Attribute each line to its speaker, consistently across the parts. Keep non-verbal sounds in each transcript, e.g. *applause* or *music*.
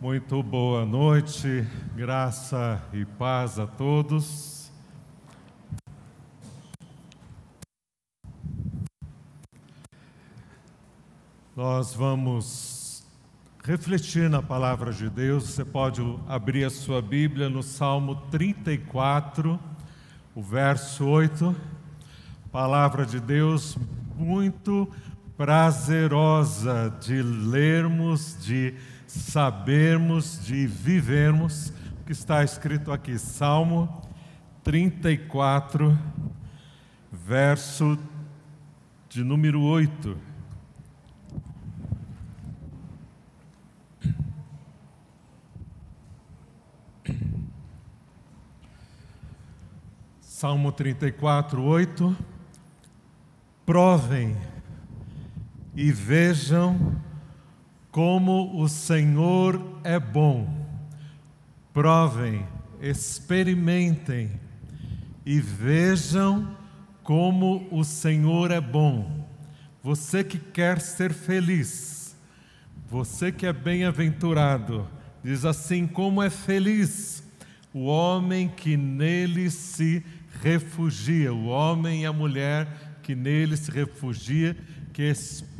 Speaker 1: Muito boa noite, graça e paz a todos. Nós vamos refletir na palavra de Deus. Você pode abrir a sua Bíblia no Salmo 34, o verso 8. Palavra de Deus muito prazerosa de lermos, de sabermos, de vivermos o que está escrito aqui, Salmo 34, verso de número 8. Salmo 34, 8. Provem e vejam como o Senhor é bom. Provem, experimentem e vejam como o Senhor é bom. Você que quer ser feliz, você que é bem-aventurado, diz assim: como é feliz o homem que nele se refugia, o homem e a mulher que nele se refugia, que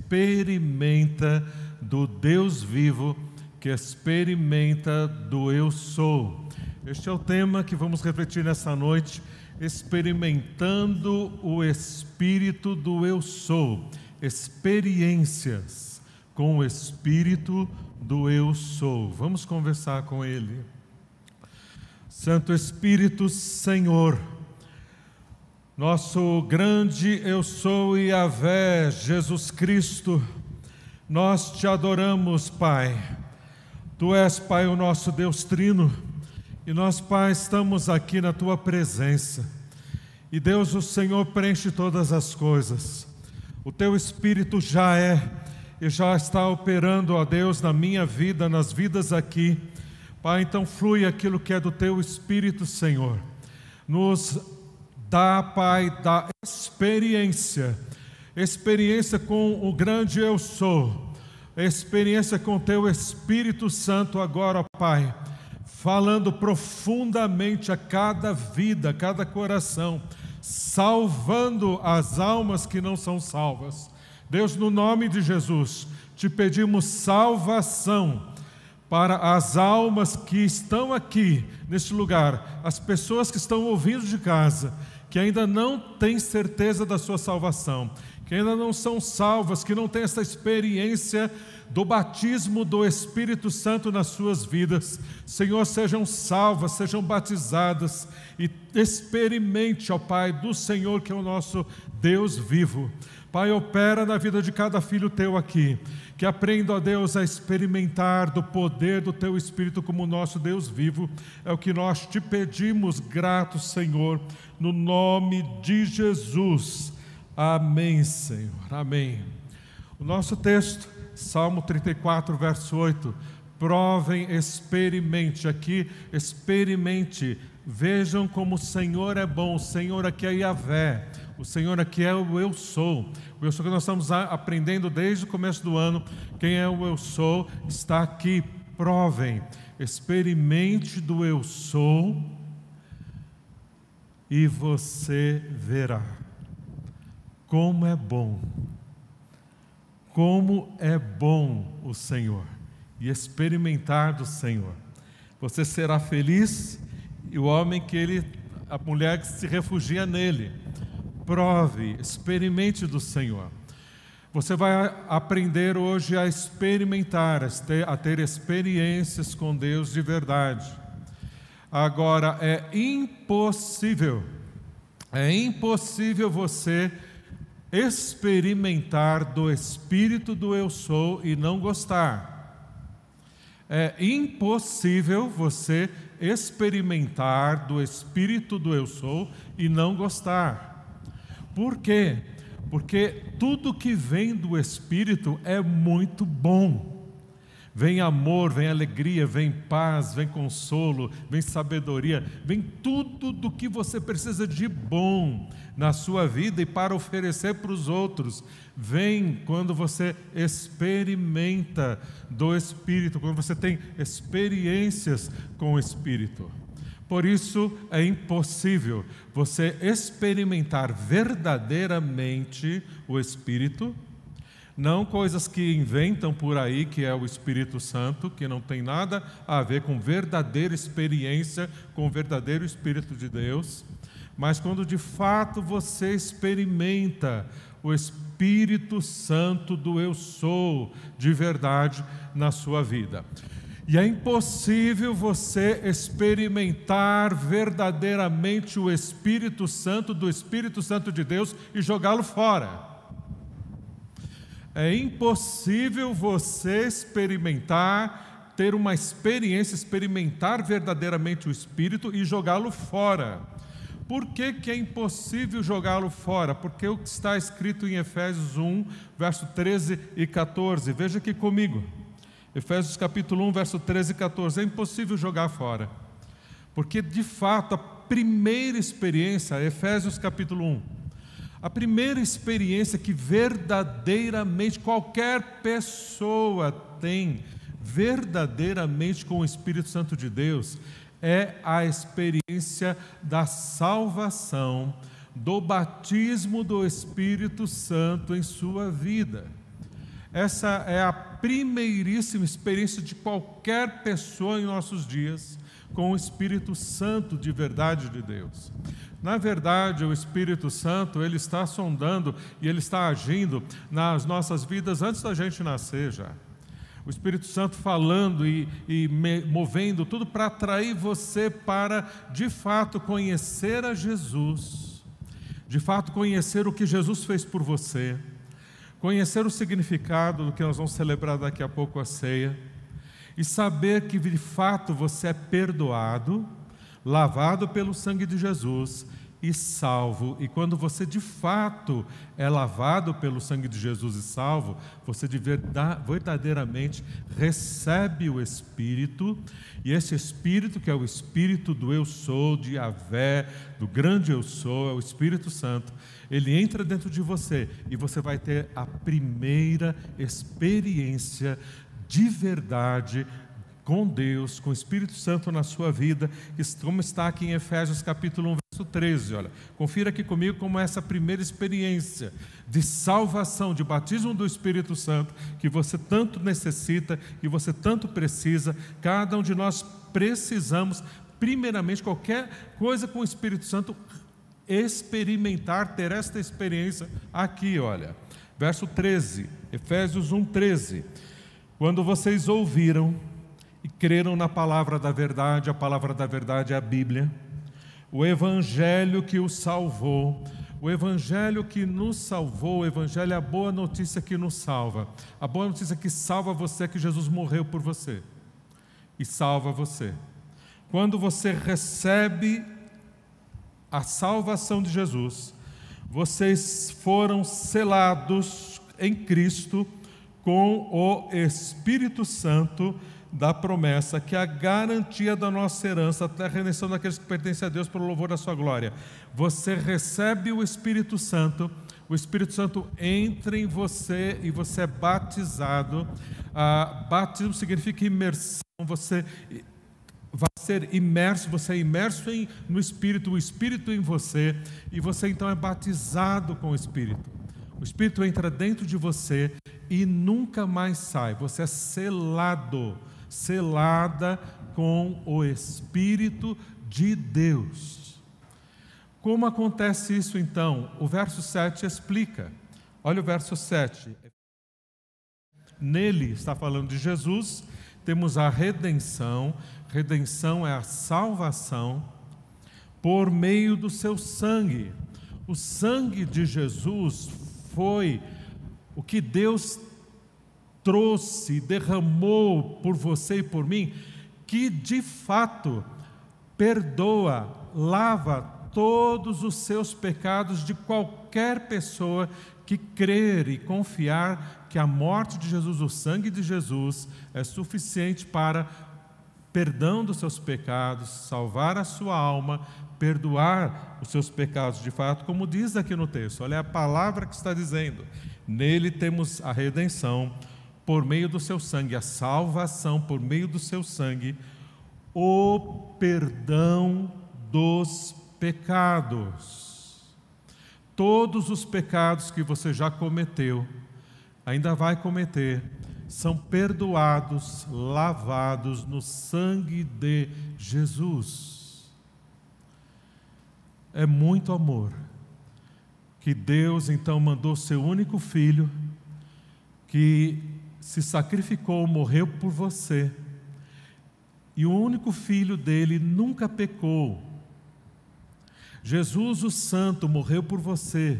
Speaker 1: experimenta do Deus vivo, que experimenta do eu sou. Este é o tema que vamos refletir nessa noite, experimentando o espírito do eu sou, experiências com o espírito do eu sou. Vamos conversar com ele. Santo Espírito, Senhor, nosso grande eu sou e Yahvé, Jesus Cristo, nós te adoramos, Pai. Tu és, Pai, o nosso Deus Trino, e nós, Pai, estamos aqui na tua presença. E Deus, o Senhor, preenche todas as coisas. O teu Espírito já é e já está operando, ó Deus, na minha vida, nas vidas aqui. Pai, então flui aquilo que é do teu Espírito, Senhor. Nos dá, Pai, da experiência. Experiência com o grande eu sou, experiência com teu Espírito Santo agora, Pai, falando profundamente a cada vida, a cada coração, salvando as almas que não são salvas. Deus, no nome de Jesus, te pedimos salvação para as almas que estão aqui neste lugar, as pessoas que estão ouvindo de casa, que ainda não têm certeza da sua salvação que ainda não são salvas, que não têm essa experiência do batismo do Espírito Santo nas suas vidas. Senhor, sejam salvas, sejam batizadas e experimente, ó Pai, do Senhor que é o nosso Deus vivo. Pai, opera na vida de cada filho teu aqui, que aprenda, ó Deus, a experimentar do poder do teu Espírito como nosso Deus vivo. É o que nós te pedimos, grato Senhor, no nome de Jesus. Amém, Senhor. Amém. O nosso texto, Salmo 34, verso 8. Provem, experimente. Aqui, experimente. Vejam como o Senhor é bom. O Senhor aqui é Yahvé. O Senhor aqui é o eu sou. O eu sou que nós estamos aprendendo desde o começo do ano. Quem é o eu sou está aqui. Provem, experimente do eu sou e você verá. Como é bom, como é bom o Senhor e experimentar do Senhor. Você será feliz e o homem que ele, a mulher que se refugia nele. Prove, experimente do Senhor. Você vai aprender hoje a experimentar, a ter, experiências com Deus de verdade. Agora, é impossível, é impossível você experimentar do espírito do eu sou e não gostar. É impossível você experimentar do espírito do eu sou e não gostar. Por quê? Porque tudo que vem do espírito é muito bom. Vem amor, vem alegria, vem paz, vem consolo, vem sabedoria, vem tudo do que você precisa de bom na sua vida e para oferecer para os outros. Vem quando você experimenta do Espírito, quando você tem experiências com o Espírito. Por isso é impossível você experimentar verdadeiramente o Espírito, não coisas que inventam por aí, que é o Espírito Santo, que não tem nada a ver com verdadeira experiência com o verdadeiro Espírito de Deus, mas quando de fato você experimenta o Espírito Santo do Eu Sou de verdade na sua vida. E é impossível você experimentar verdadeiramente o Espírito Santo do Espírito Santo de Deus e jogá-lo fora. É impossível você experimentar, ter uma experiência, experimentar verdadeiramente o Espírito e jogá-lo fora. Por que, que é impossível jogá-lo fora? Porque o que está escrito em Efésios 1, verso 13 e 14. Veja aqui comigo. Efésios capítulo 1, verso 13 e 14. É impossível jogar fora. Porque, de fato, a primeira experiência, Efésios capítulo 1, a primeira experiência que verdadeiramente qualquer pessoa tem, verdadeiramente com o Espírito Santo de Deus, é a experiência da salvação, do batismo do Espírito Santo em sua vida. Essa é a primeiríssima experiência de qualquer pessoa em nossos dias com o Espírito Santo de verdade de Deus. Na verdade, o Espírito Santo, ele está sondando e ele está agindo nas nossas vidas antes da gente nascer já. O Espírito Santo falando e, e movendo tudo para atrair você para, de fato, conhecer a Jesus, de fato, conhecer o que Jesus fez por você. Conhecer o significado do que nós vamos celebrar daqui a pouco a ceia. E saber que de fato você é perdoado, lavado pelo sangue de Jesus e salvo. E quando você de fato é lavado pelo sangue de Jesus e salvo, você de verdade, verdadeiramente recebe o Espírito, e esse Espírito, que é o Espírito do Eu Sou, de Avé, do grande Eu Sou, é o Espírito Santo, ele entra dentro de você e você vai ter a primeira experiência de verdade com Deus, com o Espírito Santo na sua vida, como está aqui em Efésios capítulo 1, verso 13. Olha, confira aqui comigo como é essa primeira experiência de salvação, de batismo do Espírito Santo, que você tanto necessita, que você tanto precisa, cada um de nós precisamos, primeiramente, qualquer coisa com o Espírito Santo experimentar, ter esta experiência aqui, olha. Verso 13, Efésios 1, 13. Quando vocês ouviram e creram na palavra da verdade, a palavra da verdade é a Bíblia, o evangelho que os salvou, o evangelho que nos salvou, o evangelho é a boa notícia que nos salva. A boa notícia que salva você é que Jesus morreu por você e salva você. Quando você recebe a salvação de Jesus, vocês foram selados em Cristo com o Espírito Santo da promessa, que é a garantia da nossa herança, até a redenção daqueles que pertencem a Deus pelo louvor da sua glória. Você recebe o Espírito Santo, o Espírito Santo entra em você e você é batizado. Ah, batismo significa imersão, você vai ser imerso, você é imerso em, no Espírito, o Espírito em você, e você então é batizado com o Espírito. O Espírito entra dentro de você e nunca mais sai. Você é selado, selada com o Espírito de Deus. Como acontece isso então? O verso 7 explica. Olha o verso 7. Nele está falando de Jesus, temos a redenção, redenção é a salvação por meio do seu sangue. O sangue de Jesus foi o que Deus trouxe, derramou por você e por mim, que de fato perdoa, lava todos os seus pecados de qualquer pessoa que crer e confiar que a morte de Jesus, o sangue de Jesus, é suficiente para perdão dos seus pecados, salvar a sua alma, perdoar os seus pecados de fato, como diz aqui no texto. Olha a palavra que está dizendo. Nele temos a redenção por meio do seu sangue, a salvação por meio do seu sangue, o perdão dos pecados. Todos os pecados que você já cometeu, ainda vai cometer, são perdoados, lavados no sangue de Jesus. É muito amor que Deus então mandou seu único filho, que se sacrificou, morreu por você, e o único filho dele nunca pecou. Jesus, o Santo, morreu por você,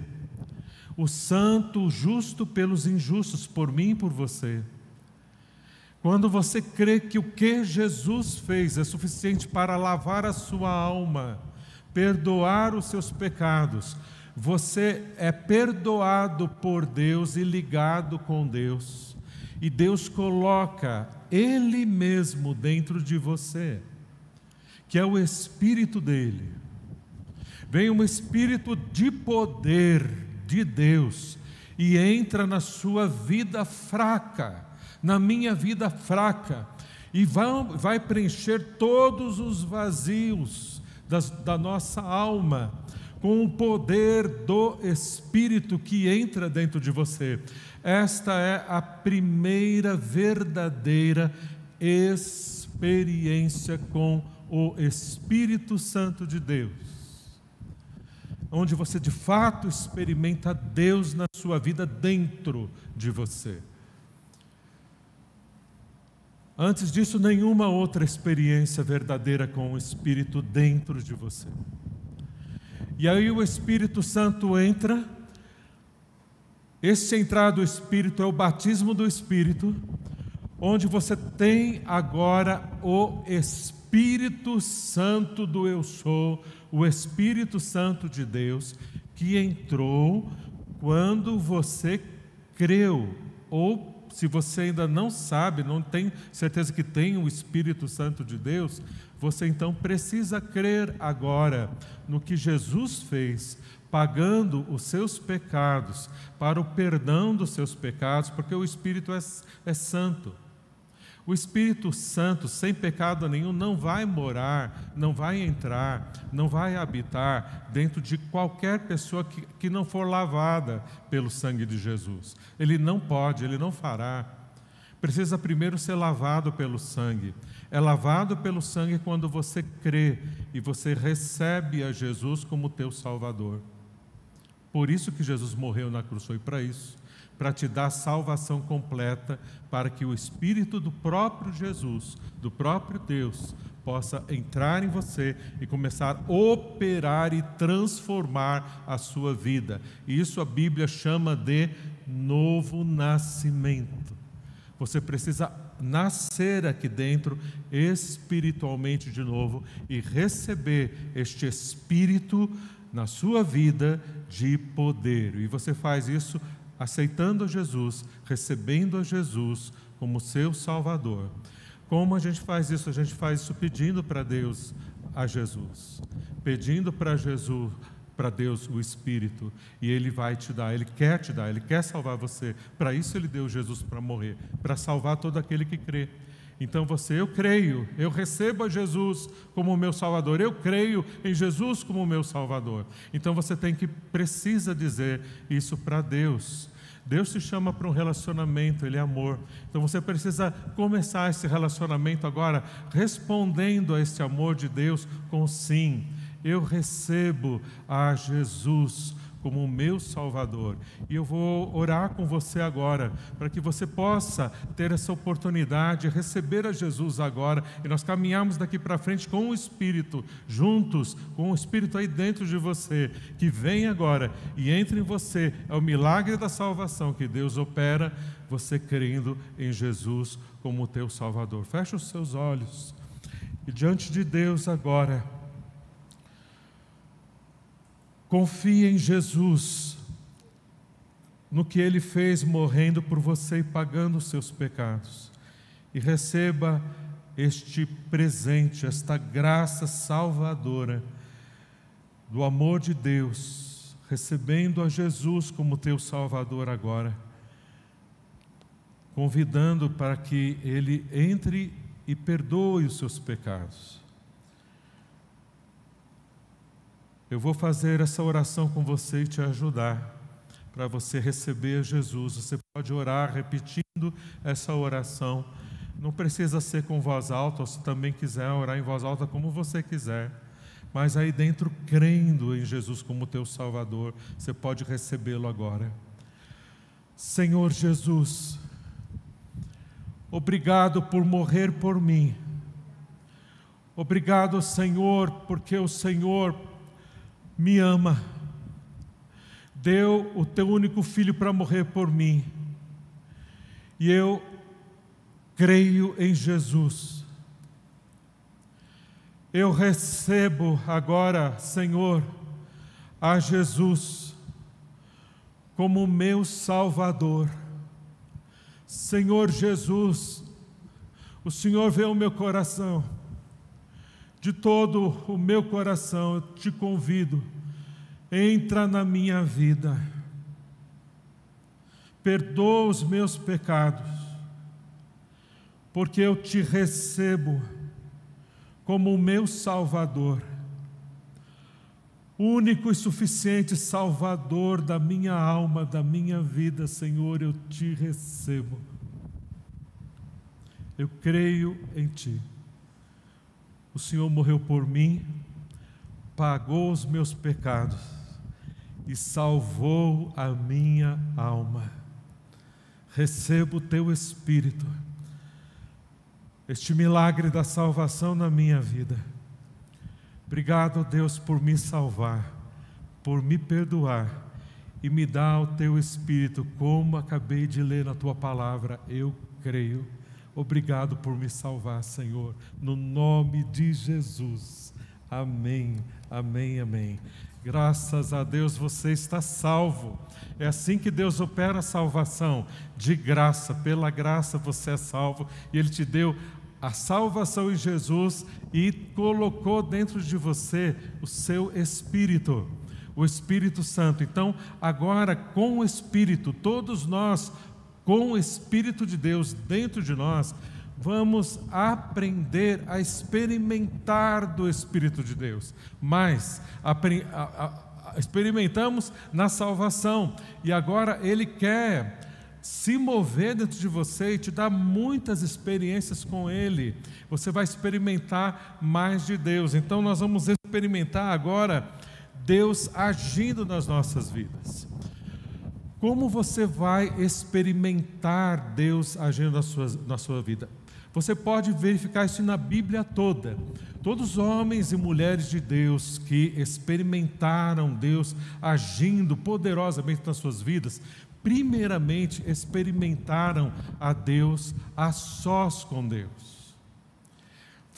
Speaker 1: o Santo, justo pelos injustos, por mim e por você. Quando você crê que o que Jesus fez é suficiente para lavar a sua alma, perdoar os seus pecados, você é perdoado por Deus e ligado com Deus. E Deus coloca Ele mesmo dentro de você, que é o Espírito dele. Vem um Espírito de poder de Deus e entra na sua vida fraca na minha vida fraca, e vai, vai preencher todos os vazios das, da nossa alma, com o poder do Espírito que entra dentro de você. Esta é a primeira verdadeira experiência com o Espírito Santo de Deus, onde você de fato experimenta Deus na sua vida dentro de você. Antes disso, nenhuma outra experiência verdadeira com o Espírito dentro de você. E aí o Espírito Santo entra. Esse entrar do Espírito é o batismo do Espírito, onde você tem agora o Espírito Santo do Eu Sou, o Espírito Santo de Deus, que entrou quando você creu. Ou se você ainda não sabe, não tem certeza que tem o Espírito Santo de Deus, você então precisa crer agora no que Jesus fez, pagando os seus pecados, para o perdão dos seus pecados, porque o Espírito é, é santo. O Espírito Santo, sem pecado nenhum, não vai morar, não vai entrar, não vai habitar dentro de qualquer pessoa que, que não for lavada pelo sangue de Jesus. Ele não pode, ele não fará. Precisa primeiro ser lavado pelo sangue. É lavado pelo sangue quando você crê e você recebe a Jesus como teu Salvador. Por isso que Jesus morreu na cruz, foi para isso para te dar salvação completa, para que o Espírito do próprio Jesus, do próprio Deus, possa entrar em você e começar a operar e transformar a sua vida. Isso a Bíblia chama de novo nascimento. Você precisa nascer aqui dentro espiritualmente de novo e receber este Espírito na sua vida de poder. E você faz isso aceitando Jesus, recebendo a Jesus como seu Salvador. Como a gente faz isso? A gente faz isso pedindo para Deus a Jesus, pedindo para Jesus, para Deus o Espírito, e Ele vai te dar, Ele quer te dar, Ele quer salvar você. Para isso Ele deu Jesus para morrer, para salvar todo aquele que crê. Então você, eu creio, eu recebo a Jesus como meu Salvador, eu creio em Jesus como meu Salvador. Então você tem que, precisa dizer isso para Deus. Deus te chama para um relacionamento, Ele é amor. Então você precisa começar esse relacionamento agora respondendo a esse amor de Deus com sim. Eu recebo a Jesus como o meu Salvador. E eu vou orar com você agora, para que você possa ter essa oportunidade de receber a Jesus agora, e nós caminhamos daqui para frente com o Espírito, juntos, com o Espírito aí dentro de você, que vem agora e entra em você. É o milagre da salvação que Deus opera, você crendo em Jesus como o teu Salvador. Fecha os seus olhos. E diante de Deus agora, Confie em Jesus. no que ele fez morrendo por você e pagando os seus pecados. E receba este presente, esta graça salvadora do amor de Deus, recebendo a Jesus como teu Salvador agora, convidando para que Ele entre e perdoe os seus pecados. Eu vou fazer essa oração com você e te ajudar para você receber Jesus. Você pode orar repetindo essa oração. Não precisa ser com voz alta, ou se também quiser orar em voz alta, como você quiser. Mas aí dentro, crendo em Jesus como teu Salvador, você pode recebê-lo agora. Senhor Jesus, obrigado por morrer por mim. Obrigado, Senhor, porque o Senhor me ama. Deu o teu único filho para morrer por mim. E eu creio em Jesus. Eu recebo agora, Senhor, a Jesus como meu Salvador. Senhor Jesus, o Senhor vê o meu coração, de todo o meu coração eu te convido, entra na minha vida, perdoa os meus pecados, porque eu te recebo como o meu Salvador, único e suficiente Salvador da minha alma, da minha vida, Senhor, eu te recebo. Eu creio em Ti. O Senhor morreu por mim, pagou os meus pecados e salvou a minha alma. Recebo o Teu Espírito este milagre da salvação na minha vida. Obrigado, Deus, por me salvar, por me perdoar e me dar o teu Espírito, como acabei de ler na tua palavra. Eu creio. Obrigado por me salvar, Senhor, no nome de Jesus. Amém, amém, amém. Graças a Deus você está salvo. É assim que Deus opera a salvação, de graça, pela graça você é salvo e Ele te deu a salvação em Jesus e colocou dentro de você o seu Espírito, o Espírito Santo. Então, agora com o Espírito, todos nós, com o Espírito de Deus dentro de nós, vamos aprender a experimentar do Espírito de Deus. Mas a, a, a, experimentamos na salvação e agora Ele quer se mover dentro de você e te dar muitas experiências com Ele. Você vai experimentar mais de Deus. Então, nós vamos experimentar agora Deus agindo nas nossas vidas. Como você vai experimentar Deus agindo na sua, na sua vida? Você pode verificar isso na Bíblia toda. Todos os homens e mulheres de Deus que experimentaram Deus agindo poderosamente nas suas vidas, primeiramente experimentaram a Deus a sós com Deus.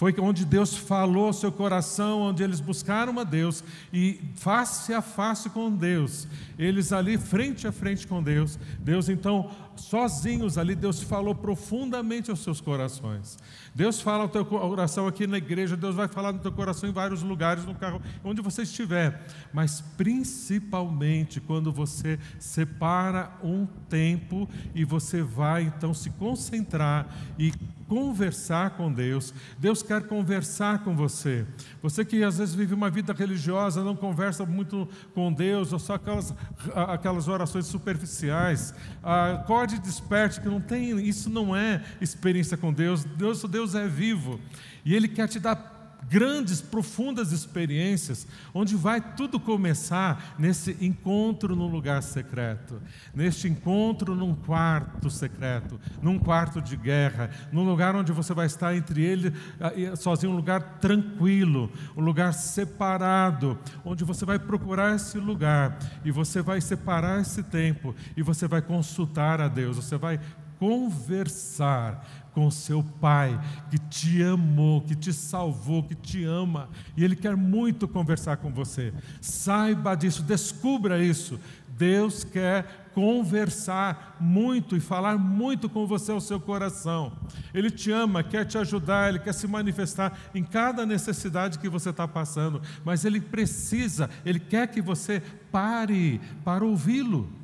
Speaker 1: Foi onde Deus falou ao seu coração, onde eles buscaram a Deus e face a face com Deus, eles ali frente a frente com Deus. Deus então, sozinhos ali, Deus falou profundamente aos seus corações. Deus fala ao teu coração aqui na igreja, Deus vai falar no teu coração em vários lugares, no carro, onde você estiver, mas principalmente quando você separa um tempo e você vai então se concentrar e conversar com Deus. Deus quer conversar com você. Você que às vezes vive uma vida religiosa, não conversa muito com Deus, ou só aquelas, aquelas orações superficiais. Acorde e desperte, que não tem, isso não é experiência com Deus. Deus, Deus é vivo. E Ele quer te dar grandes, profundas experiências, onde vai tudo começar nesse encontro num lugar secreto, neste encontro num quarto secreto, num quarto de guerra, num lugar onde você vai estar entre ele ah, sozinho, um lugar tranquilo, um lugar separado, onde você vai procurar esse lugar e você vai separar esse tempo e você vai consultar a Deus, você vai conversar com seu Pai, que te amou, que te salvou, que te ama, e Ele quer muito conversar com você. Saiba disso, descubra isso. Deus quer conversar muito e falar muito com você ao seu coração. Ele te ama, quer te ajudar, ele quer se manifestar em cada necessidade que você está passando, mas ele precisa, ele quer que você pare para ouvi-lo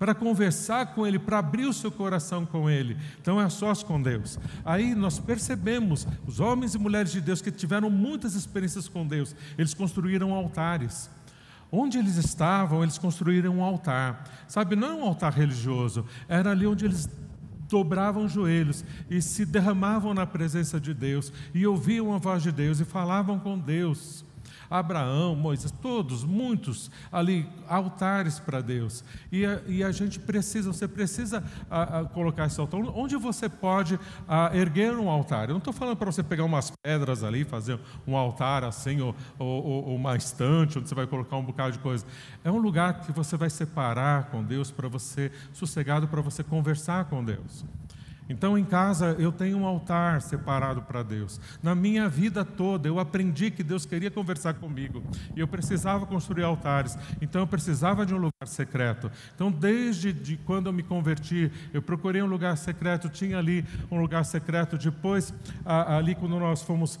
Speaker 1: para conversar com Ele, para abrir o seu coração com Ele. Então é sós com Deus. Aí nós percebemos, os homens e mulheres de Deus que tiveram muitas experiências com Deus, eles construíram altares. Onde eles estavam, eles construíram um altar. Sabe, não é um altar religioso, era ali onde eles dobravam os joelhos e se derramavam na presença de Deus e ouviam a voz de Deus e falavam com Deus. Abraão, Moisés, todos, muitos ali, altares para Deus. E a, e a, gente precisa, você precisa a, a, colocar esse altar. Onde você pode erguer um altar? Eu não estou falando para você pegar umas pedras ali, fazer um altar assim, ou, ou, ou uma estante, onde você vai colocar um bocado de coisa. É um lugar que você vai separar com Deus para você, sossegado, para você conversar com Deus. Então, em casa, eu tenho um altar separado para Deus. Na minha vida toda, eu aprendi que Deus queria conversar comigo e eu precisava construir altares. Então, eu precisava de um lugar secreto. Então, desde de quando eu me converti, eu procurei um lugar secreto. Tinha ali um lugar secreto. Depois, ali, quando nós fomos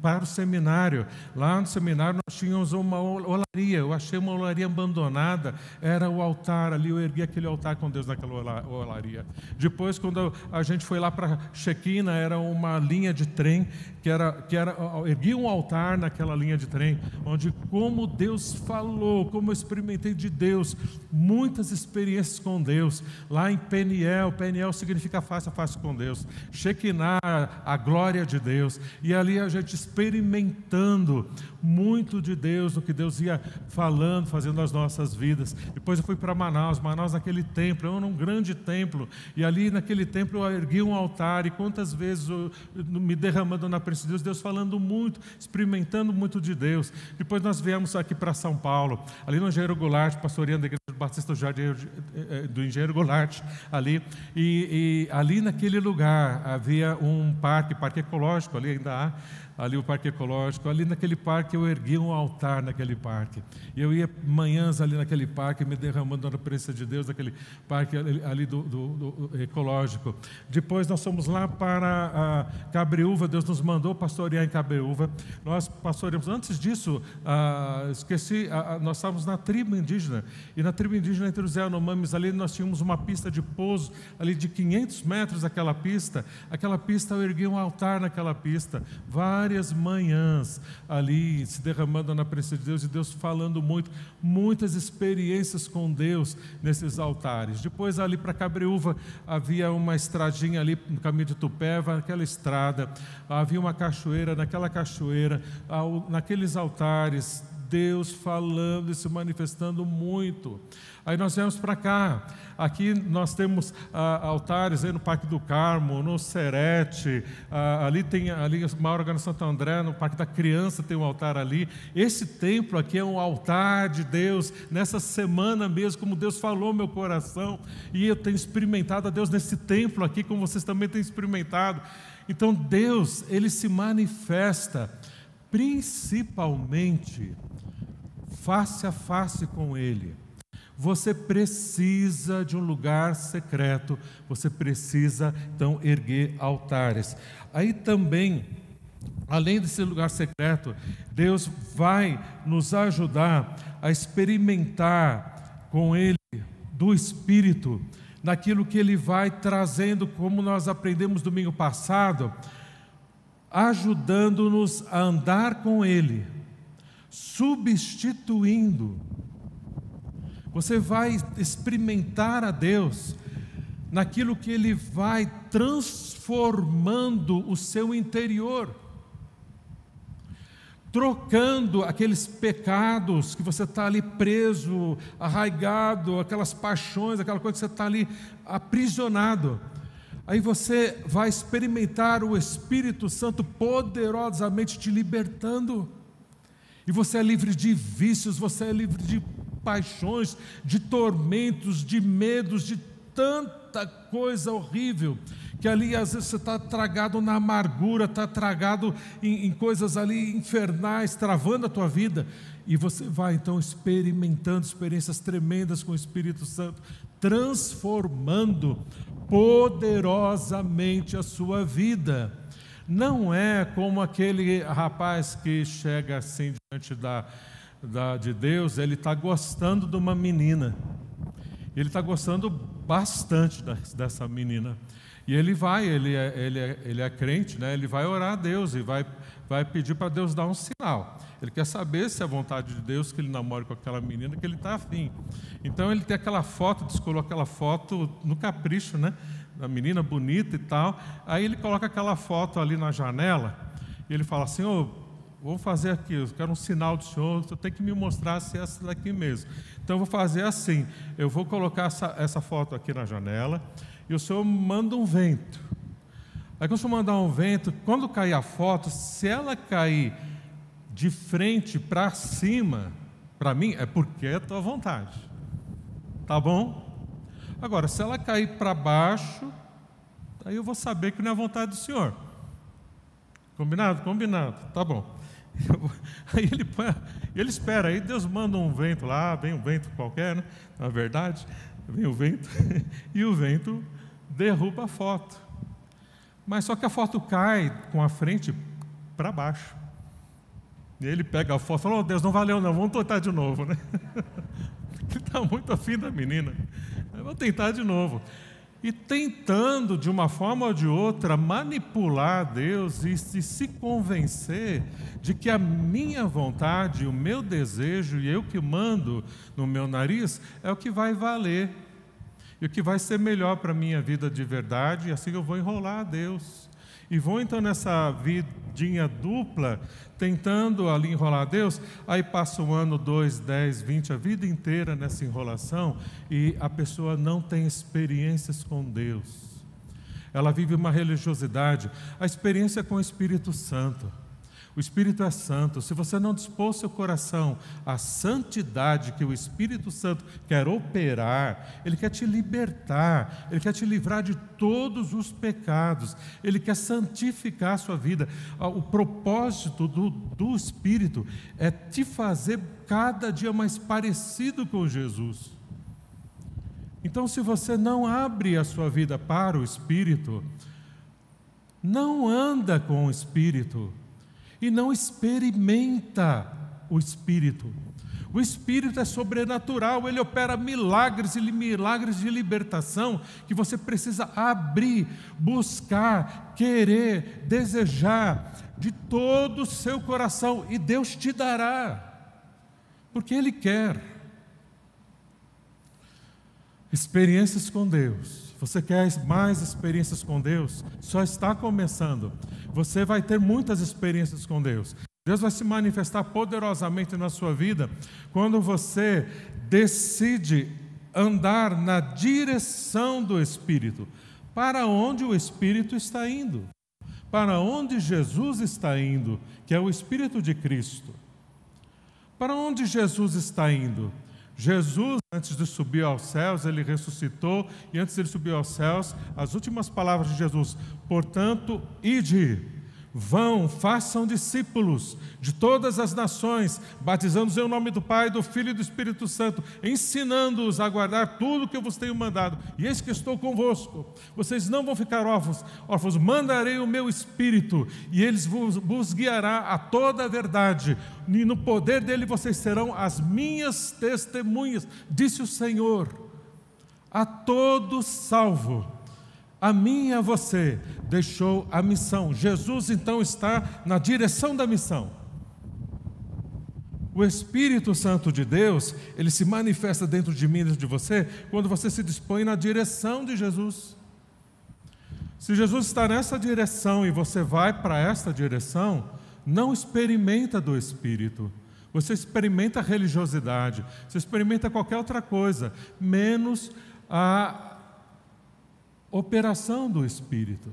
Speaker 1: para o seminário. Lá no seminário nós tínhamos uma olaria. Eu achei uma olaria abandonada. Era o altar ali. Eu ergui aquele altar com Deus naquela olaria. Depois, quando a gente foi lá para Chequina, era uma linha de trem que era que era ergui um altar naquela linha de trem, onde como Deus falou, como eu experimentei de Deus, muitas experiências com Deus. Lá em Peniel, Peniel significa face a face com Deus. Chequiná, a glória de Deus. E ali a gente experimentando muito de Deus, o que Deus ia falando, fazendo nas nossas vidas. Depois eu fui para Manaus, Manaus naquele templo, era um grande templo, e ali naquele templo eu ergui um altar, e quantas vezes eu, me derramando na presença de Deus, Deus falando muito, experimentando muito de Deus. Depois nós viemos aqui para São Paulo, ali no Engenheiro Goulart, pastoreando a igreja Batista do Jardim eh, eh, do Engenheiro Goulart, ali, e, e ali naquele lugar havia um parque, parque ecológico, ali ainda há, ali o parque ecológico, ali naquele parque eu ergui um altar naquele parque. E eu ia manhãs ali naquele parque, me derramando na presença de Deus, naquele parque ali, ali do, do, do, ecológico. Depois nós fomos lá para a Cabreúva, Deus nos mandou pastorear em Cabreúva. Nós pastoreamos, antes disso, ah, esqueci, ah, nós estávamos na tribo indígena, e na tribo indígena entre os Yanomamis, ali nós tínhamos uma pista de pouso, ali de 500 metros aquela pista, aquela pista eu ergui um altar naquela pista, várias manhãs ali se derramando na presença de Deus e Deus falando muito, muitas experiências com Deus nesses altares. Depois ali para Cabreúva havia uma estradinha ali no caminho de Tupéva, aquela estrada, havia uma cachoeira, naquela cachoeira, naqueles altares, Deus falando e se manifestando muito. Aí nós viemos para cá. Aqui nós temos ah, altares aí no Parque do Carmo, no Serete, ah, ali tem ali uma no Santo André, no Parque da Criança tem um altar ali. Esse templo aqui é um altar de Deus. Nessa semana mesmo, como Deus falou meu coração, e eu tenho experimentado a Deus nesse templo aqui, como vocês também têm experimentado. Então Deus, ele se manifesta principalmente face a face com ele. Você precisa de um lugar secreto, você precisa então erguer altares. Aí também, além desse lugar secreto, Deus vai nos ajudar a experimentar com Ele do Espírito, naquilo que Ele vai trazendo, como nós aprendemos domingo passado, ajudando-nos a andar com Ele, substituindo você vai experimentar a Deus naquilo que Ele vai transformando o seu interior, trocando aqueles pecados que você está ali preso, arraigado, aquelas paixões, aquela coisa que você está ali aprisionado. Aí você vai experimentar o Espírito Santo poderosamente te libertando. E você é livre de vícios, você é livre de paixões, de tormentos, de medos, de tanta coisa horrível que ali às vezes você está tragado na amargura, está tragado em, em coisas ali infernais, travando a tua vida, e você vai então experimentando experiências tremendas com o Espírito Santo, transformando poderosamente a sua vida. Não é como aquele rapaz que chega assim diante da, da de Deus, ele está gostando de uma menina. Ele está gostando bastante dessa menina. E ele vai, ele é, ele é, ele é crente, né? ele vai orar a Deus e vai, vai pedir para Deus dar um sinal. Ele quer saber se é vontade de Deus que ele namore com aquela menina que ele está afim. Então ele tem aquela foto, descolou aquela foto no capricho, né? Da menina bonita e tal. Aí ele coloca aquela foto ali na janela e ele fala assim: oh, vou fazer aqui, eu quero um sinal do Senhor, você tem que me mostrar se é essa daqui mesmo. Então eu vou fazer assim: eu vou colocar essa, essa foto aqui na janela e o Senhor manda um vento. Aí quando o Senhor mandar um vento, quando cair a foto, se ela cair de frente para cima, para mim, é porque é a tua vontade. Tá bom? Agora, se ela cair para baixo, aí eu vou saber que não é a vontade do Senhor. Combinado? Combinado. Tá bom. *laughs* Aí ele, ele espera, aí Deus manda um vento lá, vem um vento qualquer, né? na verdade, vem o vento, *laughs* e o vento derruba a foto. Mas só que a foto cai com a frente para baixo. E ele pega a foto e fala: oh, Deus, não valeu, não, vamos tentar de novo. Né? *laughs* Ele está muito afim da menina. Vamos tentar de novo. E tentando, de uma forma ou de outra, manipular Deus e se convencer de que a minha vontade, o meu desejo e eu que mando no meu nariz é o que vai valer e o que vai ser melhor para a minha vida de verdade, e assim eu vou enrolar a Deus. E vou então nessa vidinha dupla, tentando ali enrolar Deus, aí passa um ano, dois, dez, vinte, a vida inteira nessa enrolação, e a pessoa não tem experiências com Deus. Ela vive uma religiosidade, a experiência com o Espírito Santo. O Espírito é santo. Se você não dispor seu coração à santidade que o Espírito Santo quer operar, ele quer te libertar, ele quer te livrar de todos os pecados, ele quer santificar a sua vida. Ah, o propósito do, do Espírito é te fazer cada dia mais parecido com Jesus. Então, se você não abre a sua vida para o Espírito, não anda com o Espírito, e não experimenta o Espírito. O Espírito é sobrenatural, ele opera milagres e milagres de libertação que você precisa abrir, buscar, querer, desejar de todo o seu coração e Deus te dará, porque Ele quer. Experiências com Deus. Você quer mais experiências com Deus? Só está começando. Você vai ter muitas experiências com Deus. Deus vai se manifestar poderosamente na sua vida quando você decide andar na direção do Espírito. Para onde o Espírito está indo? Para onde Jesus está indo, que é o Espírito de Cristo. Para onde Jesus está indo? Jesus, antes de subir aos céus, ele ressuscitou, e antes de ele subir aos céus, as últimas palavras de Jesus: portanto, ide Vão, façam discípulos de todas as nações, batizando-os em nome do Pai, do Filho e do Espírito Santo, ensinando-os a guardar tudo o que eu vos tenho mandado. E eis que estou convosco. Vocês não vão ficar órfãos, órfãos, mandarei o meu Espírito, e eles vos, vos guiará a toda a verdade. E no poder dele vocês serão as minhas testemunhas, disse o Senhor. A todos salvo a mim e a você deixou a missão. Jesus então está na direção da missão. O Espírito Santo de Deus, ele se manifesta dentro de mim, dentro de você, quando você se dispõe na direção de Jesus. Se Jesus está nessa direção e você vai para esta direção, não experimenta do Espírito. Você experimenta religiosidade, você experimenta qualquer outra coisa, menos a operação do Espírito.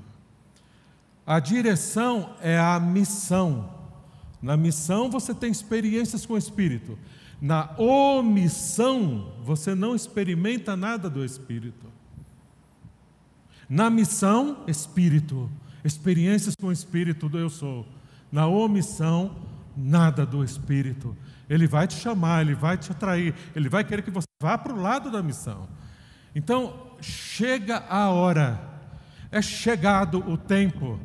Speaker 1: A direção é a missão. Na missão você tem experiências com o Espírito. Na omissão você não experimenta nada do Espírito. Na missão, espírito, experiências com o espírito do eu sou. Na omissão, nada do espírito. Ele vai te chamar, ele vai te atrair, ele vai querer que você vá para o lado da missão. Então, chega a hora, é chegado o tempo.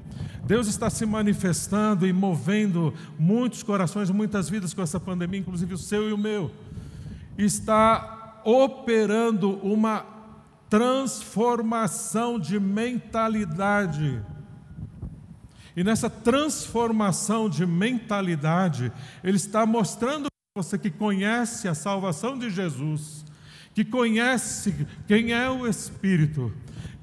Speaker 1: Deus está se manifestando e movendo muitos corações, muitas vidas com essa pandemia, inclusive o seu e o meu. Está operando uma transformação de mentalidade. E nessa transformação de mentalidade, Ele está mostrando para você que conhece a salvação de Jesus, que conhece quem é o Espírito,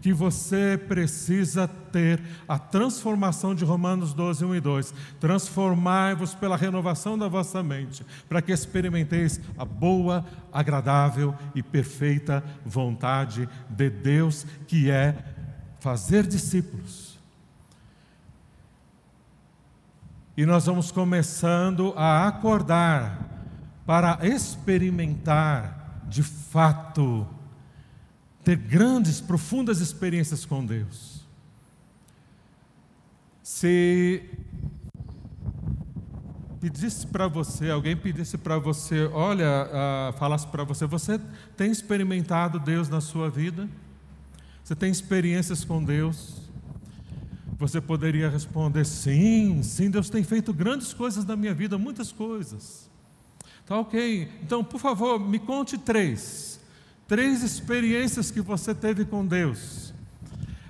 Speaker 1: que você precisa ter a transformação de Romanos 12, 1 e 2. Transformai-vos pela renovação da vossa mente, para que experimenteis a boa, agradável e perfeita vontade de Deus, que é fazer discípulos. E nós vamos começando a acordar para experimentar de fato ter grandes, profundas experiências com Deus. Se pedisse para você, alguém pedisse para você, olha, uh, falasse para você, você tem experimentado Deus na sua vida? Você tem experiências com Deus? Você poderia responder: sim, sim, Deus tem feito grandes coisas na minha vida, muitas coisas. Tá ok. Então, por favor, me conte três. Três experiências que você teve com Deus.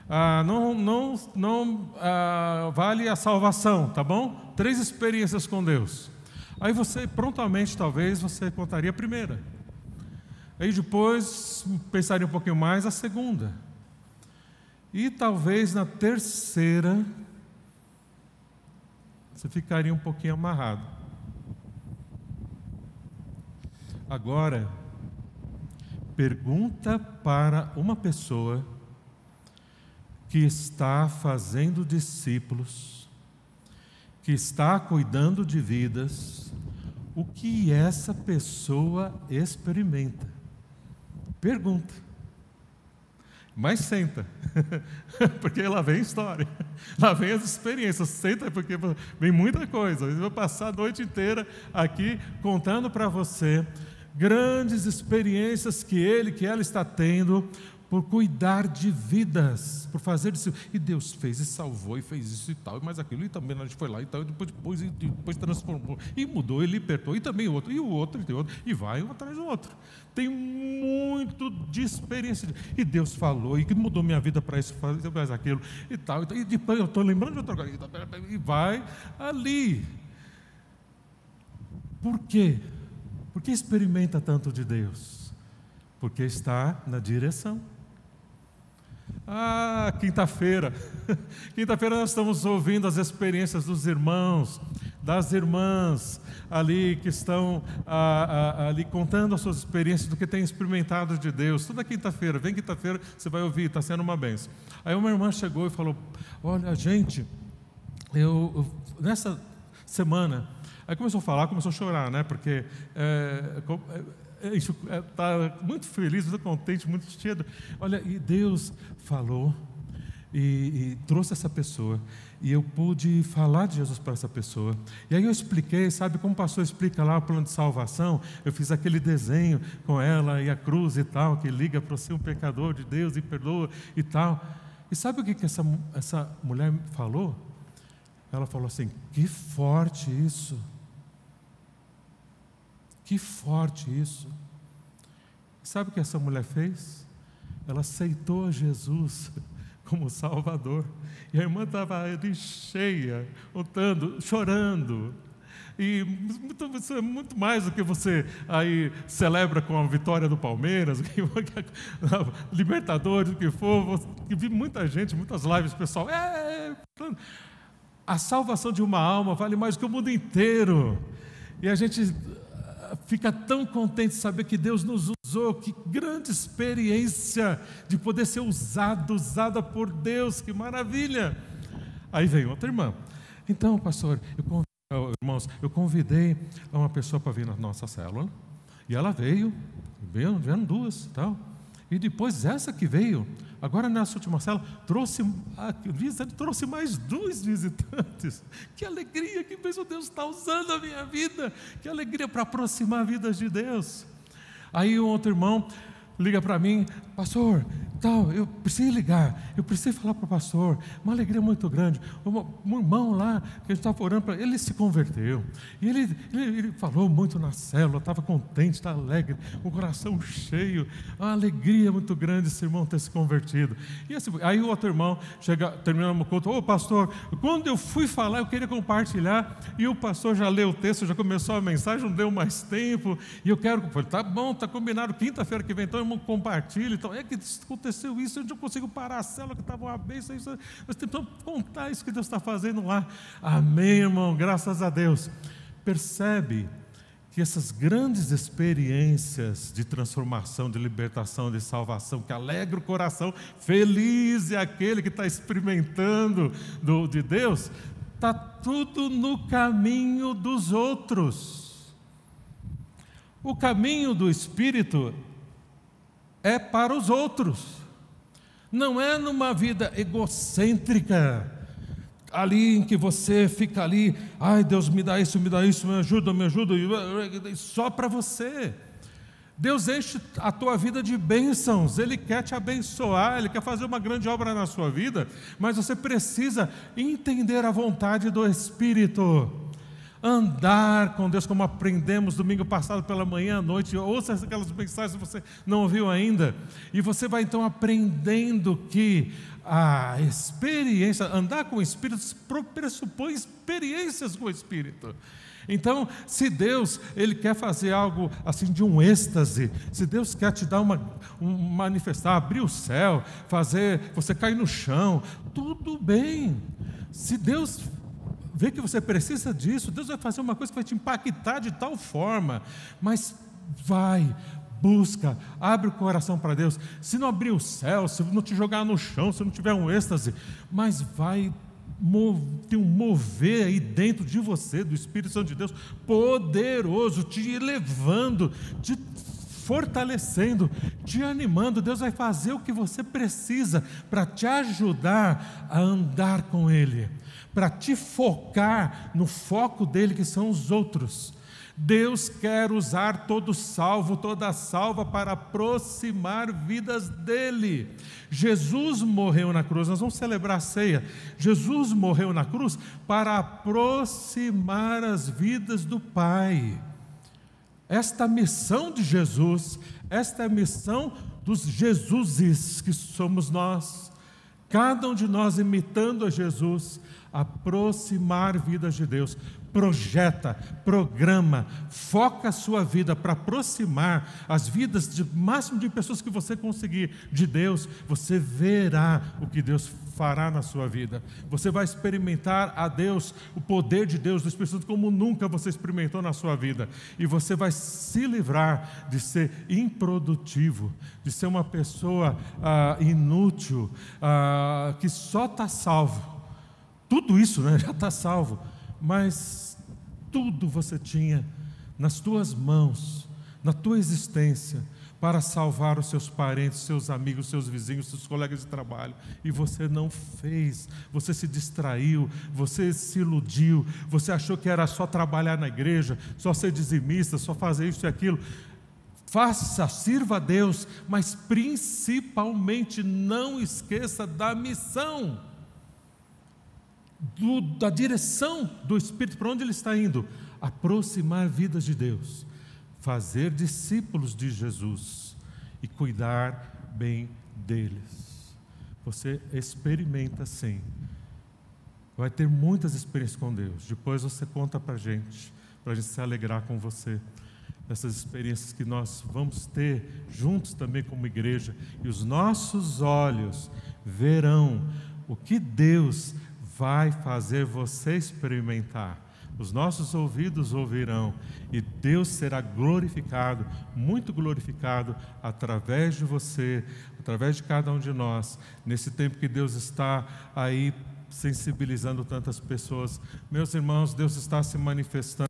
Speaker 1: Ah, não não, não ah, vale a salvação, tá bom? Três experiências com Deus. Aí você, prontamente, talvez, você contaria a primeira. Aí depois, pensaria um pouquinho mais, a segunda. E talvez na terceira, você ficaria um pouquinho amarrado. Agora, pergunta para uma pessoa que está fazendo discípulos, que está cuidando de vidas, o que essa pessoa experimenta. Pergunta. Mas senta, *laughs* porque lá vem história, lá vem as experiências. Senta, porque vem muita coisa. Eu vou passar a noite inteira aqui contando para você grandes experiências que ele, que ela está tendo por cuidar de vidas, por fazer isso. E Deus fez e salvou e fez isso e tal, e mais aquilo, e também a gente foi lá e tal, e depois, depois, e depois transformou, e mudou, e libertou, e também outro, e o outro, e o outro, e vai um atrás do outro. Tem muito de experiência. E Deus falou, e que mudou minha vida para isso, fazer mais aquilo, e tal, e, depois eu estou lembrando de outra coisa, e vai ali. Por quê? Por que experimenta tanto de Deus? Porque está na direção. Ah, quinta-feira. *laughs* Quinta-feira nós estamos ouvindo as experiências dos irmãos, das irmãs ali que estão ah, ah, ali contando as suas experiências do que têm experimentado de Deus. Toda quinta-feira, vem quinta-feira, você vai ouvir, está sendo uma benção. Aí uma irmã chegou e falou: Olha, gente, eu, eu nessa semana Aí começou a falar, começou a chorar, né? Porque é, está é, é, muito feliz, muito contente, muito cheio. Olha, e Deus falou e, e, trouxe essa pessoa. E eu pude falar de Jesus para essa pessoa. E aí eu expliquei, sabe como o pastor explica lá o plano de salvação? Eu fiz aquele desenho com ela e a cruz e tal, que liga para você um pecador de Deus e perdoa e tal. E sabe o que, que essa, essa mulher falou? Ela falou assim: que forte isso. Que forte isso. Sabe o que essa mulher fez? Ela aceitou Jesus *laughs* como Salvador. E a irmã estava ali cheia, contando, chorando. E muito, é muito mais do que você aí celebra com a vitória do Palmeiras, *laughs* Libertadores, o que for. Vi muita gente, muitas lives, pessoal. É, a salvação de uma alma vale mais do que o mundo inteiro. E a gente fica tão contente de saber que Deus nos usou, que grande experiência de poder ser usado, usada por Deus, que maravilha. Aí veio outra irmã. Então, pastor, eu, irmãos, eu convidei uma pessoa para vir na nossa célula, e ela veio, veio, vieram duas, tal. E depois essa que veio, agora nessa última cela, trouxe, a trouxe mais dois visitantes. *laughs* Que alegria que mesmo Deus está usando a minha vida. Que alegria para aproximar vidas de Deus. Aí um outro irmão liga para mim, pastor, tal, eu preciso ligar, eu preciso falar para o pastor, uma alegria muito grande. Um, irmão lá, que a gente estava orando para ele, se converteu. E ele, ele, ele falou muito na célula, estava contente, estava alegre, com o coração cheio, uma alegria muito grande esse irmão ter se convertido. E assim, aí o outro irmão chega, terminando o culto, ô oh, pastor, quando eu fui falar, eu queria compartilhar, e o pastor já leu o texto, já começou a mensagem, não deu mais tempo, e eu quero, falei, tá bom, tá combinado, quinta-feira que vem, então irmão compartilha, então é que aconteceu isso, eu não consigo parar a célula que estava uma bênção, isso, nós tentamos contar isso que Deus está fazendo lá. Amém, irmão, graças a Deus. Percebe que essas grandes experiências de transformação, de libertação, de salvação, que alegra o coração, feliz é aquele que está experimentando do, de Deus, está tudo no caminho dos outros. O caminho do Espírito é para os outros, não é numa vida egocêntrica, ali em que você fica ali, ai Deus me dá isso, me dá isso, me ajuda, me ajuda, só para você. Deus enche a tua vida de bênçãos, Ele quer te abençoar, Ele quer fazer uma grande obra na sua vida, mas você precisa entender a vontade do Espírito andar com Deus, como aprendemos domingo passado pela manhã à noite. Ouça aquelas mensagens que você não ouviu ainda. E você vai então aprendendo que a experiência, andar com o Espírito, pressupõe experiências com o Espírito. Então, se Deus ele quer fazer algo assim de um êxtase, se Deus quer te dar uma um, manifestar, abrir o céu, fazer você cair no chão, tudo bem. Se Deus vê que você precisa disso, Deus vai fazer uma coisa que vai te impactar de tal forma, mas vai, busca, abre o coração para Deus. Se não abrir o céu, se não te jogar no chão, se não tiver um êxtase, mas vai ter um mover aí dentro de você, do Espírito Santo de Deus, poderoso, te elevando, te fortalecendo, te animando. Deus vai fazer o que você precisa para te ajudar a andar com Ele para te focar no foco dele, que são os outros. Deus quer usar todo salvo, toda salva para aproximar vidas dele. Jesus morreu na cruz, nós vamos celebrar a ceia. Jesus morreu na cruz para aproximar as vidas do Pai. Esta missão de Jesus, esta é missão dos Jesuses que somos nós. Cada um de nós imitando a Jesus, aproximar vidas de Deus. Projeta, programa, foca a sua vida para aproximar as vidas de máximo de pessoas que você conseguir de Deus. Você verá o que Deus fará na sua vida. Você vai experimentar a Deus, o poder de Deus, do Espírito Santo, como nunca você experimentou na sua vida. E você vai se livrar de ser improdutivo, de ser uma pessoa ah, inútil, ah, que só está salvo tudo isso né, *laughs* já está salvo, mas tudo você tinha nas tuas mãos, na tua existência, para salvar os seus parentes, seus amigos, seus vizinhos, seus colegas de trabalho, e você não fez, você se distraiu, você se iludiu, você achou que era só trabalhar na igreja, só ser dizimista, só fazer isso e aquilo. Faça, sirva a Deus, mas principalmente não esqueça da missão do, da direção do Espírito, para onde ele está indo? Aproximar vidas de Deus, fazer discípulos de Jesus e cuidar bem deles. Você experimenta sim. Vai ter muitas experiências com Deus. Depois você conta para a gente, para a gente se alegrar com você. Essas experiências que nós vamos ter juntos também como igreja. E os nossos olhos verão o que Deus vai fazer você experimentar. Os nossos ouvidos ouvirão e Deus será glorificado, muito glorificado através de você, através de cada um de nós, nesse tempo que Deus está aí sensibilizando tantas pessoas. Meus irmãos, Deus está se manifestando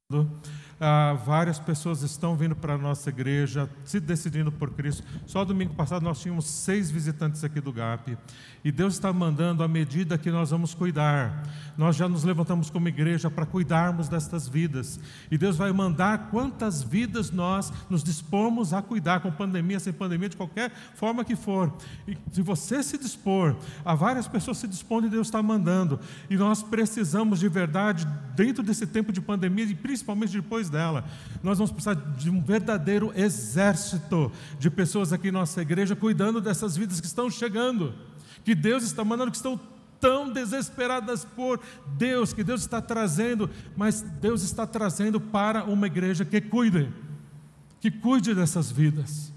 Speaker 1: ah, várias pessoas estão vindo para a nossa igreja, se decidindo por Cristo. Só domingo passado nós tínhamos seis visitantes aqui do GAP. E Deus está mandando à medida que nós vamos cuidar. Nós já nos levantamos como igreja para cuidarmos destas vidas. E Deus vai mandar quantas vidas nós nos dispomos a cuidar, com pandemia, sem pandemia, de qualquer forma que for. E se você se dispor, há várias pessoas se dispõem e Deus está mandando. E nós precisamos de verdade, dentro desse tempo de pandemia e principalmente depois dela, nós vamos precisar de um verdadeiro exército de pessoas aqui em nossa igreja cuidando dessas vidas que estão chegando que Deus está mandando, que estão tão desesperadas por Deus, que Deus está trazendo, mas Deus está trazendo para uma igreja que cuide, que cuide dessas vidas,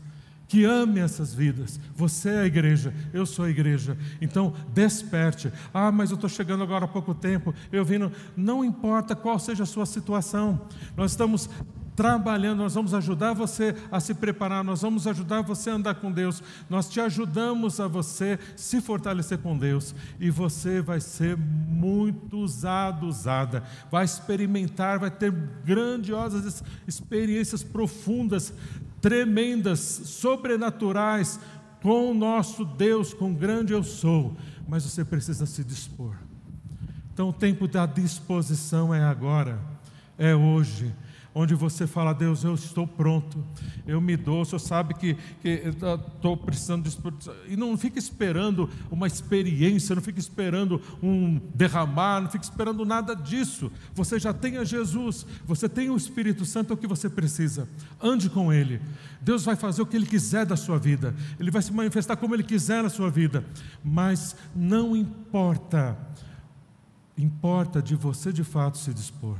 Speaker 1: que ame essas vidas. Você é a igreja, eu sou a igreja. Então, desperte. Ah, mas eu estou chegando agora há pouco tempo, eu vindo. Não importa qual seja a sua situação, nós estamos trabalhando, nós vamos ajudar você a se preparar, nós vamos ajudar você a andar com Deus, nós te ajudamos a você se fortalecer com Deus e você vai ser muito usado, usada, vai experimentar, vai ter grandiosas experiências profundas, tremendas, sobrenaturais com o nosso Deus, com grande eu sou, mas você precisa se dispor. Então o tempo da disposição é agora, é hoje onde você fala, Deus, eu estou pronto, eu me dou, o Senhor sabe que, estou precisando de. E não fica esperando uma experiência, não fica esperando um derramar, não fica esperando nada disso. Você já tem a Jesus, você tem o Espírito Santo, é o que você precisa. Ande com Ele. Deus vai fazer o que Ele quiser da sua vida, Ele vai se manifestar como Ele quiser na sua vida, mas não importa, importa de você de fato se dispor.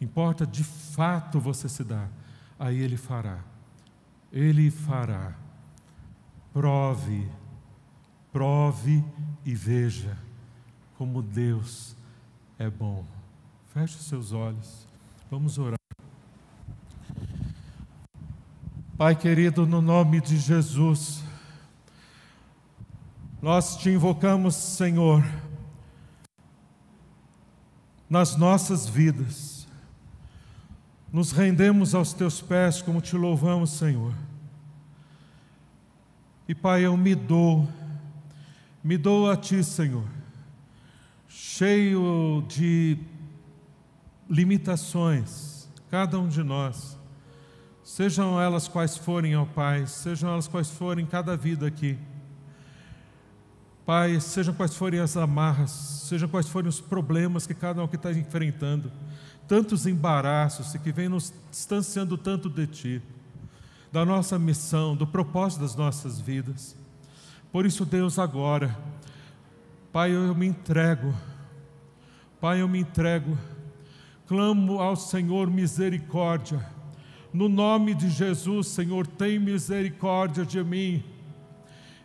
Speaker 1: Importa de fato você se dar, aí Ele fará. Ele fará. Prove, prove e veja como Deus é bom. Feche os seus olhos, vamos orar. Pai querido, no nome de Jesus, nós te invocamos, Senhor, nas nossas vidas nos rendemos aos teus pés como te louvamos, Senhor. E Pai, eu me dou, me dou a Ti, Senhor, cheio de limitações, cada um de nós, sejam elas quais forem, ó Pai, sejam elas quais forem cada vida aqui. Pai, sejam quais forem as amarras, sejam quais forem os problemas que cada um aqui está enfrentando tantos embaraços que vem nos distanciando tanto de Ti, da nossa missão, do propósito das nossas vidas. Por isso, Deus, agora, Pai, eu me entrego, Pai, eu me entrego, clamo ao Senhor misericórdia, no nome de Jesus, Senhor, tem misericórdia de mim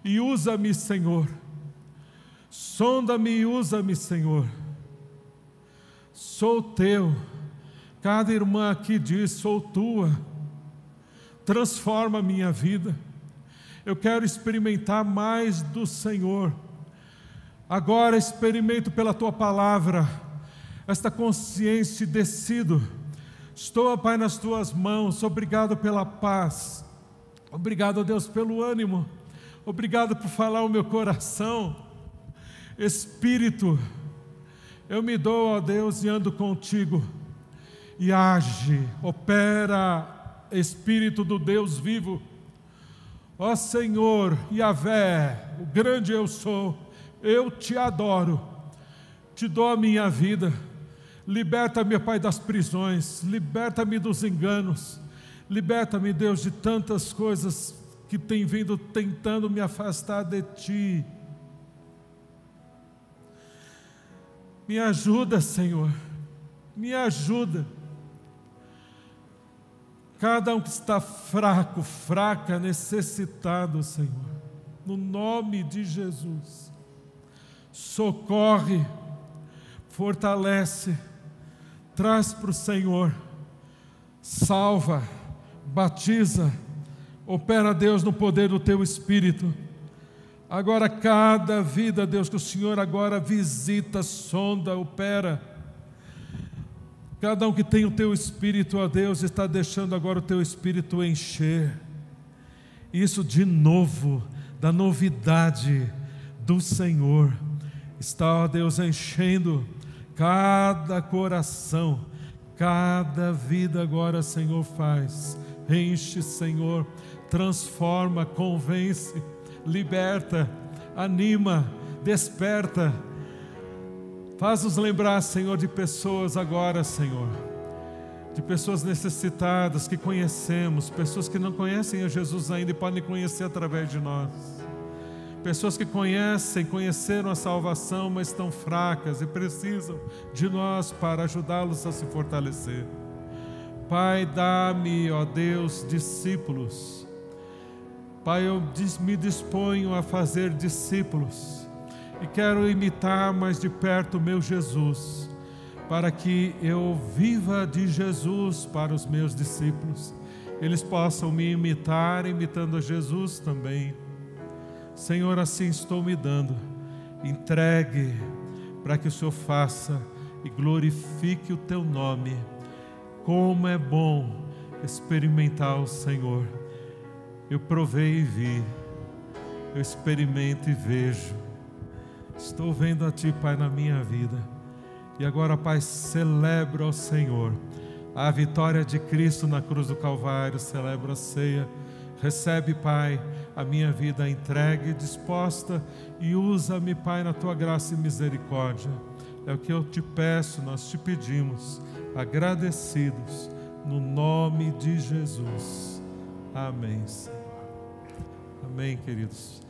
Speaker 1: e usa-me, Senhor, sonda-me e usa-me, Senhor, sou teu Cada irmã aqui diz: sou tua, transforma a minha vida. Eu quero experimentar mais do Senhor. Agora experimento pela tua palavra esta consciência e decido. Estou, Pai, nas tuas mãos. Obrigado pela paz. Obrigado, Deus, pelo ânimo. Obrigado por falar o meu coração. Espírito, eu me dou, ó Deus, e ando contigo e age, opera, Espírito do Deus vivo. Ó Senhor, Yahvé, o grande eu sou, eu te adoro, te dou a minha vida. Liberta-me, Pai, das prisões, liberta-me dos enganos, liberta-me, Deus, de tantas coisas que tem vindo tentando me afastar de Ti. Me ajuda, Senhor, me ajuda. Cada um que está fraco, fraca, necessitado, Senhor, no nome de Jesus, socorre, fortalece, traz para o Senhor, salva, batiza, opera, Deus, no poder do Teu Espírito. Agora, cada vida, Deus, que o Senhor agora visita, sonda, opera, Cada um que tem o teu espírito, ó Deus, está deixando agora o teu espírito encher. Isso de novo, da novidade do Senhor, está, ó Deus, enchendo cada coração, cada vida agora, Senhor, faz. Enche, Senhor, transforma, convence, liberta, anima, desperta Faz-nos lembrar, Senhor, de pessoas agora, Senhor, de pessoas necessitadas que conhecemos, pessoas que não conhecem a Jesus ainda e podem conhecer através de nós. Pessoas que conhecem, conheceram a salvação, mas estão fracas e precisam de nós para ajudá-los a se fortalecer. Pai, dá-me, ó Deus, discípulos. Pai, eu me disponho a fazer discípulos e quero imitar mais de perto o meu Jesus, para que eu viva de Jesus para os meus discípulos, eles possam me imitar, imitando a Jesus também. Senhor, assim estou me dando, entregue para que o Senhor faça e glorifique o teu nome. Como é bom experimentar o Senhor. Eu provei e vi, eu experimento e vejo Estou vendo a Ti, Pai, na minha vida. E agora, Pai, celebro ao Senhor a vitória de Cristo na cruz do Calvário, celebro a ceia. Recebe, Pai, a minha vida entregue disposta e usa-me, Pai, na tua graça e misericórdia. É o que eu te peço, nós te pedimos, agradecidos, no nome de Jesus. Amém, Senhor. Amém, queridos.